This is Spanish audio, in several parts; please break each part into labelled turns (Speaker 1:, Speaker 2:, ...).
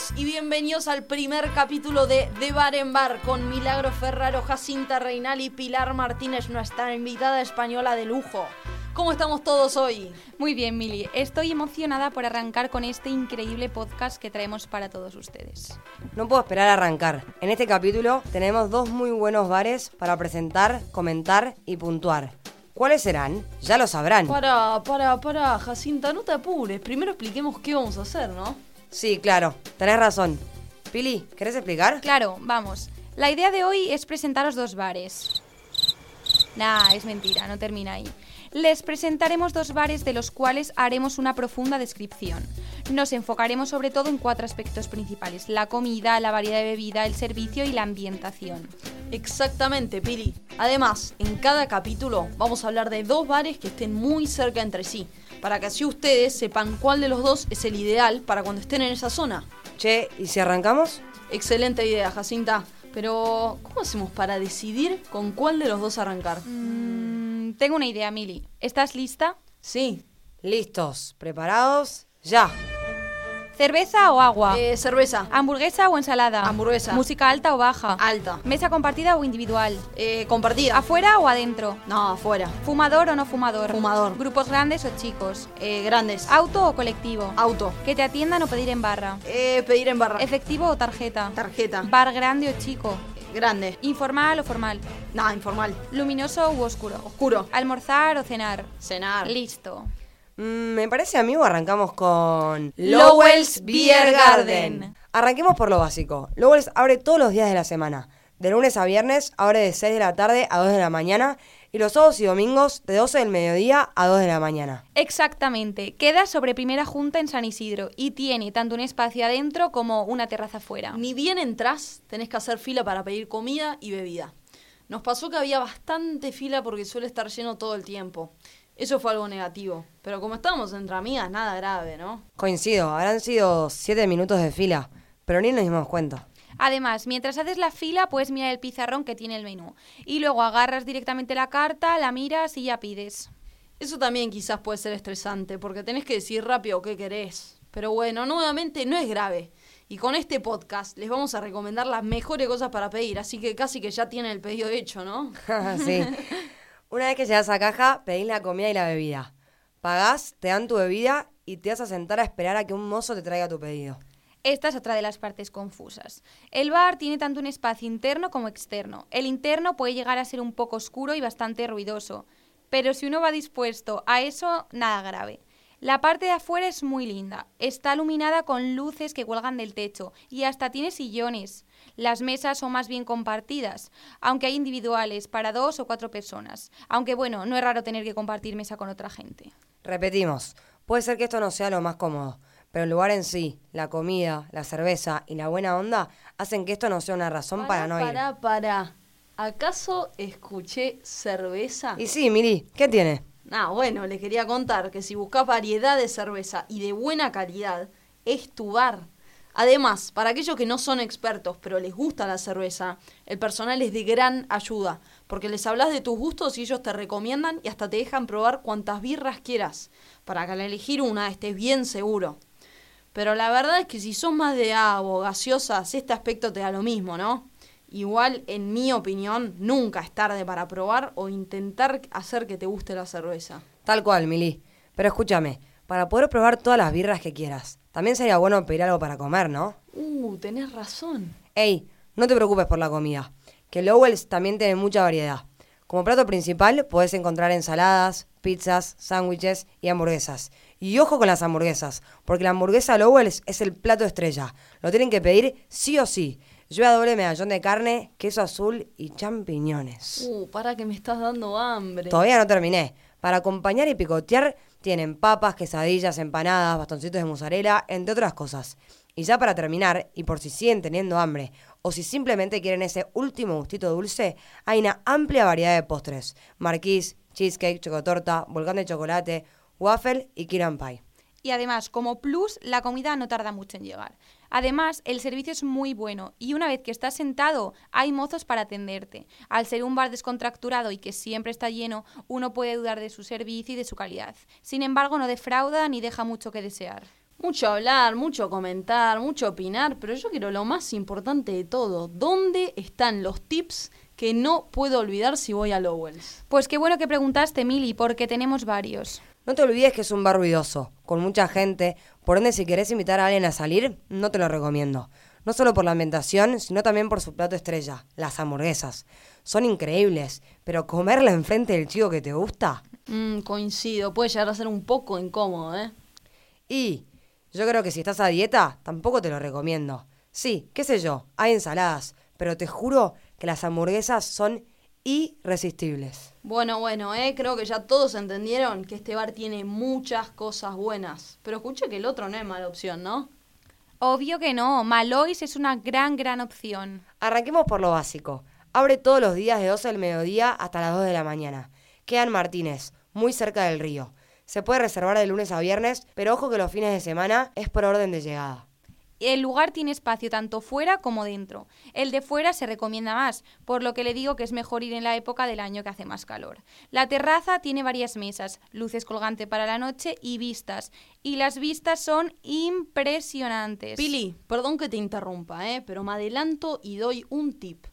Speaker 1: todos y bienvenidos al primer capítulo de De Bar en Bar con Milagro Ferraro, Jacinta Reinal y Pilar Martínez, nuestra invitada española de lujo. ¿Cómo estamos todos hoy?
Speaker 2: Muy bien, Mili. Estoy emocionada por arrancar con este increíble podcast que traemos para todos ustedes.
Speaker 3: No puedo esperar a arrancar. En este capítulo tenemos dos muy buenos bares para presentar, comentar y puntuar. ¿Cuáles serán? Ya lo sabrán.
Speaker 1: Para, para, para, Jacinta, no te apures. Primero expliquemos qué vamos a hacer, ¿no?
Speaker 3: Sí, claro, tenés razón. Pili, ¿querés explicar?
Speaker 2: Claro, vamos. La idea de hoy es presentaros dos bares. Nah, es mentira, no termina ahí. Les presentaremos dos bares de los cuales haremos una profunda descripción. Nos enfocaremos sobre todo en cuatro aspectos principales, la comida, la variedad de bebida, el servicio y la ambientación.
Speaker 1: Exactamente, Pili. Además, en cada capítulo vamos a hablar de dos bares que estén muy cerca entre sí, para que así ustedes sepan cuál de los dos es el ideal para cuando estén en esa zona.
Speaker 3: Che, ¿y si arrancamos?
Speaker 1: Excelente idea, Jacinta. Pero, ¿cómo hacemos para decidir con cuál de los dos arrancar?
Speaker 2: Mm, tengo una idea, Mili. ¿Estás lista?
Speaker 1: Sí.
Speaker 3: Listos, preparados, ya.
Speaker 2: ¿Cerveza o agua?
Speaker 1: Eh, cerveza.
Speaker 2: ¿Hamburguesa o ensalada?
Speaker 1: Hamburguesa.
Speaker 2: ¿Música alta o baja?
Speaker 1: Alta.
Speaker 2: ¿Mesa compartida o individual?
Speaker 1: Eh, compartida.
Speaker 2: ¿Afuera o adentro?
Speaker 1: No, afuera.
Speaker 2: ¿Fumador o no fumador?
Speaker 1: Fumador.
Speaker 2: ¿Grupos grandes o chicos?
Speaker 1: Eh, grandes.
Speaker 2: ¿Auto o colectivo?
Speaker 1: Auto.
Speaker 2: ¿Que te atiendan o pedir en barra?
Speaker 1: Eh, pedir en barra.
Speaker 2: ¿Efectivo o tarjeta?
Speaker 1: Tarjeta.
Speaker 2: ¿Bar grande o chico?
Speaker 1: Grande.
Speaker 2: ¿Informal o formal?
Speaker 1: No, informal.
Speaker 2: ¿Luminoso u oscuro?
Speaker 1: Oscuro.
Speaker 2: ¿Almorzar o cenar?
Speaker 1: Cenar.
Speaker 2: Listo.
Speaker 3: Mm, me parece, amigo, arrancamos con...
Speaker 2: Lowell's Beer Garden.
Speaker 3: Arranquemos por lo básico. Lowell's abre todos los días de la semana. De lunes a viernes abre de 6 de la tarde a 2 de la mañana y los sábados y domingos de 12 del mediodía a 2 de la mañana.
Speaker 2: Exactamente. Queda sobre Primera Junta en San Isidro y tiene tanto un espacio adentro como una terraza afuera.
Speaker 1: Ni bien entras, tenés que hacer fila para pedir comida y bebida. Nos pasó que había bastante fila porque suele estar lleno todo el tiempo. Eso fue algo negativo. Pero como estábamos entre amigas, nada grave, ¿no?
Speaker 3: Coincido, habrán sido 7 minutos de fila, pero ni nos dimos cuenta.
Speaker 2: Además, mientras haces la fila, puedes mirar el pizarrón que tiene el menú. Y luego agarras directamente la carta, la miras y ya pides.
Speaker 1: Eso también quizás puede ser estresante, porque tenés que decir rápido qué querés. Pero bueno, nuevamente no es grave. Y con este podcast les vamos a recomendar las mejores cosas para pedir, así que casi que ya tienen el pedido hecho, ¿no?
Speaker 3: sí. Una vez que llegas a caja, pedís la comida y la bebida. Pagás, te dan tu bebida y te vas a sentar a esperar a que un mozo te traiga tu pedido.
Speaker 2: Esta es otra de las partes confusas. El bar tiene tanto un espacio interno como externo. El interno puede llegar a ser un poco oscuro y bastante ruidoso, pero si uno va dispuesto a eso, nada grave. La parte de afuera es muy linda. Está iluminada con luces que cuelgan del techo y hasta tiene sillones. Las mesas son más bien compartidas, aunque hay individuales para dos o cuatro personas. Aunque bueno, no es raro tener que compartir mesa con otra gente.
Speaker 3: Repetimos, puede ser que esto no sea lo más cómodo, pero el lugar en sí, la comida, la cerveza y la buena onda hacen que esto no sea una razón para, no ir.
Speaker 1: Para, para. ¿Acaso escuché cerveza?
Speaker 3: Y sí, Miri, ¿qué tiene?
Speaker 1: Ah, bueno, les quería contar que si buscas variedad de cerveza y de buena calidad, es tu bar. Además, para aquellos que no son expertos, pero les gusta la cerveza, el personal es de gran ayuda, porque les hablas de tus gustos y ellos te recomiendan y hasta te dejan probar cuantas birras quieras, para que al elegir una estés bien seguro. Pero la verdad es que si son más de agua o gaseosas, este aspecto te da lo mismo, ¿no? Igual, en mi opinión, nunca es tarde para probar o intentar hacer que te guste la cerveza.
Speaker 3: Tal cual, Mili. Pero escúchame, para poder probar todas las birras que quieras, también sería bueno pedir algo para comer, ¿no?
Speaker 1: Uh, tenés razón.
Speaker 3: Ey, no te preocupes por la comida, que Lowell's también tiene mucha variedad. Como plato principal podés encontrar ensaladas, pizzas, sándwiches y hamburguesas. Y ojo con las hamburguesas, porque la hamburguesa Lowell's es el plato estrella. Lo tienen que pedir sí o sí. Lleva doble medallón de carne, queso azul y champiñones.
Speaker 1: Uh, para que me estás dando hambre.
Speaker 3: Todavía no terminé. Para acompañar y picotear tienen papas, quesadillas, empanadas, bastoncitos de mozzarella, entre otras cosas. Y ya para terminar, y por si siguen teniendo hambre, o si simplemente quieren ese último gustito dulce, hay una amplia variedad de postres. Marquís, cheesecake, chocotorta, volcán de chocolate, waffle y kiran pie.
Speaker 2: Y además, como plus, la comida no tarda mucho en llegar. Además, el servicio es muy bueno y una vez que estás sentado, hay mozos para atenderte. Al ser un bar descontracturado y que siempre está lleno, uno puede dudar de su servicio y de su calidad. Sin embargo, no defrauda ni deja mucho que desear.
Speaker 1: Mucho hablar, mucho comentar, mucho opinar, pero yo quiero lo más importante de todo. ¿Dónde están los tips que no puedo olvidar si voy a Lowells?
Speaker 2: Pues qué bueno que preguntaste, Mili, porque tenemos varios.
Speaker 3: No te olvides que es un bar ruidoso, con mucha gente, por ende si querés invitar a alguien a salir, no te lo recomiendo. No solo por la ambientación, sino también por su plato estrella, las hamburguesas. Son increíbles, pero comerla enfrente del chico que te gusta.
Speaker 1: Mm, coincido, puede llegar a ser un poco incómodo, ¿eh?
Speaker 3: Y yo creo que si estás a dieta, tampoco te lo recomiendo. Sí, qué sé yo, hay ensaladas, pero te juro que las hamburguesas son irresistibles.
Speaker 1: Bueno, bueno, eh, creo que ya todos entendieron que este bar tiene muchas cosas buenas. Pero escuché que el otro no es mala opción, ¿no?
Speaker 2: Obvio que no, Malois es una gran, gran opción.
Speaker 3: Arranquemos por lo básico. Abre todos los días de 12 del mediodía hasta las 2 de la mañana. Queda en Martínez, muy cerca del río. Se puede reservar de lunes a viernes, pero ojo que los fines de semana es por orden de llegada.
Speaker 2: El lugar tiene espacio tanto fuera como dentro. El de fuera se recomienda más, por lo que le digo que es mejor ir en la época del año que hace más calor. La terraza tiene varias mesas, luces colgantes para la noche y vistas. Y las vistas son impresionantes.
Speaker 1: Pili, perdón que te interrumpa, ¿eh? pero me adelanto y doy un tip.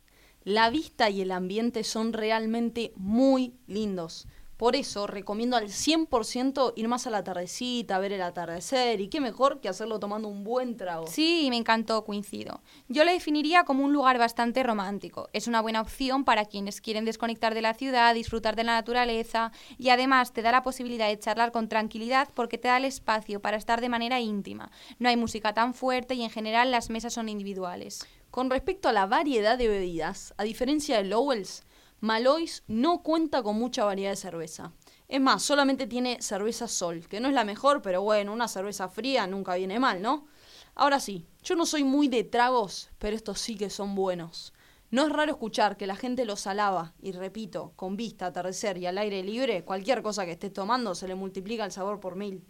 Speaker 1: La vista y el ambiente son realmente muy lindos. Por eso recomiendo al 100% ir más a la tardecita, ver el atardecer y qué mejor que hacerlo tomando un buen trago.
Speaker 2: Sí, me encantó, coincido. Yo lo definiría como un lugar bastante romántico. Es una buena opción para quienes quieren desconectar de la ciudad, disfrutar de la naturaleza y además te da la posibilidad de charlar con tranquilidad porque te da el espacio para estar de manera íntima. No hay música tan fuerte y en general las mesas son individuales.
Speaker 1: Con respecto a la variedad de bebidas, a diferencia de Lowell's, Malois no cuenta con mucha variedad de cerveza. Es más, solamente tiene cerveza Sol, que no es la mejor, pero bueno, una cerveza fría nunca viene mal, ¿no? Ahora sí, yo no soy muy de tragos, pero estos sí que son buenos. No es raro escuchar que la gente los alaba, y repito, con vista, atardecer y al aire libre, cualquier cosa que estés tomando se le multiplica el sabor por mil.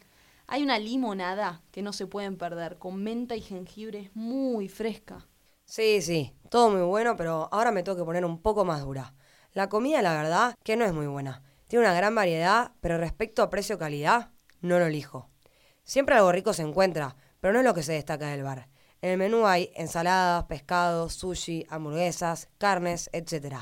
Speaker 1: Hay una limonada que no se pueden perder, con menta y jengibre, muy fresca.
Speaker 3: Sí, sí, todo muy bueno, pero ahora me tengo que poner un poco más dura. La comida, la verdad, que no es muy buena. Tiene una gran variedad, pero respecto a precio-calidad, no lo elijo. Siempre algo rico se encuentra, pero no es lo que se destaca del bar. En el menú hay ensaladas, pescados, sushi, hamburguesas, carnes, etc.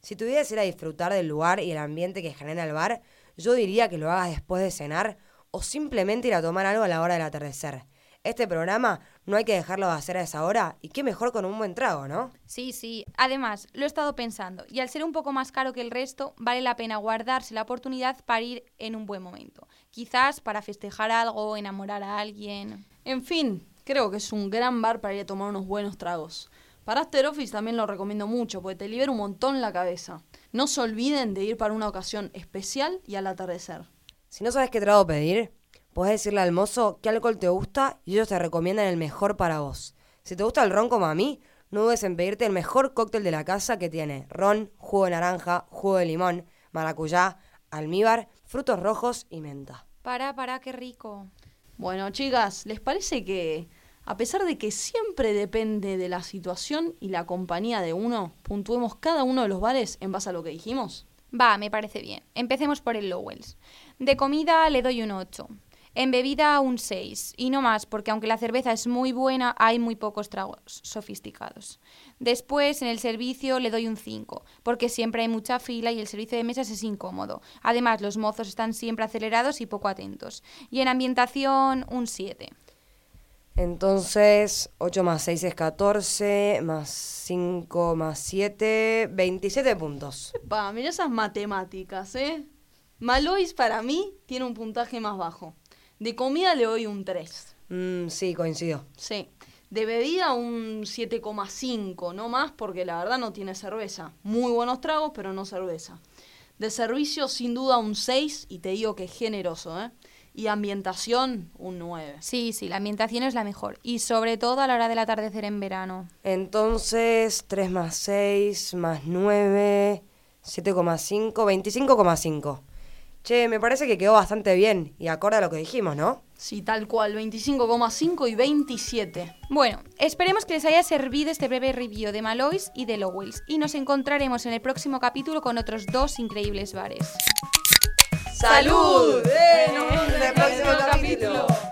Speaker 3: Si tuvieras ir a disfrutar del lugar y el ambiente que genera el bar, yo diría que lo hagas después de cenar o simplemente ir a tomar algo a la hora del atardecer. Este programa no hay que dejarlo de hacer a esa hora y qué mejor con un buen trago, ¿no?
Speaker 2: Sí, sí. Además, lo he estado pensando y al ser un poco más caro que el resto, vale la pena guardarse la oportunidad para ir en un buen momento. Quizás para festejar algo, enamorar a alguien.
Speaker 1: En fin, creo que es un gran bar para ir a tomar unos buenos tragos. Para After Office también lo recomiendo mucho porque te libera un montón la cabeza. No se olviden de ir para una ocasión especial y al atardecer.
Speaker 3: Si no sabes qué trago pedir, Puedes decirle al mozo qué alcohol te gusta y ellos te recomiendan el mejor para vos. Si te gusta el ron como a mí, no dudes en pedirte el mejor cóctel de la casa que tiene ron, jugo de naranja, jugo de limón, maracuyá, almíbar, frutos rojos y menta.
Speaker 2: Para, para, qué rico.
Speaker 1: Bueno, chicas, ¿les parece que, a pesar de que siempre depende de la situación y la compañía de uno, puntuemos cada uno de los bares en base a lo que dijimos?
Speaker 2: Va, me parece bien. Empecemos por el Lowells. De comida le doy un 8. En bebida un 6, y no más, porque aunque la cerveza es muy buena, hay muy pocos tragos sofisticados. Después, en el servicio le doy un 5, porque siempre hay mucha fila y el servicio de mesas es incómodo. Además, los mozos están siempre acelerados y poco atentos. Y en ambientación, un 7.
Speaker 3: Entonces, 8 más 6 es 14, más 5 más 7, 27 puntos.
Speaker 1: Pa, mira esas matemáticas, ¿eh? Malois para mí tiene un puntaje más bajo. De comida le doy un 3.
Speaker 3: Mm, sí, coincido.
Speaker 1: Sí. De bebida un 7,5, no más porque la verdad no tiene cerveza. Muy buenos tragos, pero no cerveza. De servicio sin duda un 6 y te digo que es generoso, ¿eh? Y ambientación un 9.
Speaker 2: Sí, sí, la ambientación es la mejor. Y sobre todo a la hora del atardecer en verano.
Speaker 3: Entonces, 3 más 6 más 9, 7,5, 25,5. Che, me parece que quedó bastante bien y acorde a lo que dijimos, ¿no?
Speaker 1: Sí, tal cual, 25,5 y 27.
Speaker 2: Bueno, esperemos que les haya servido este breve review de Malois y de Lowells y nos encontraremos en el próximo capítulo con otros dos increíbles bares.
Speaker 1: ¡Salud! ¡Eh! En el próximo capítulo!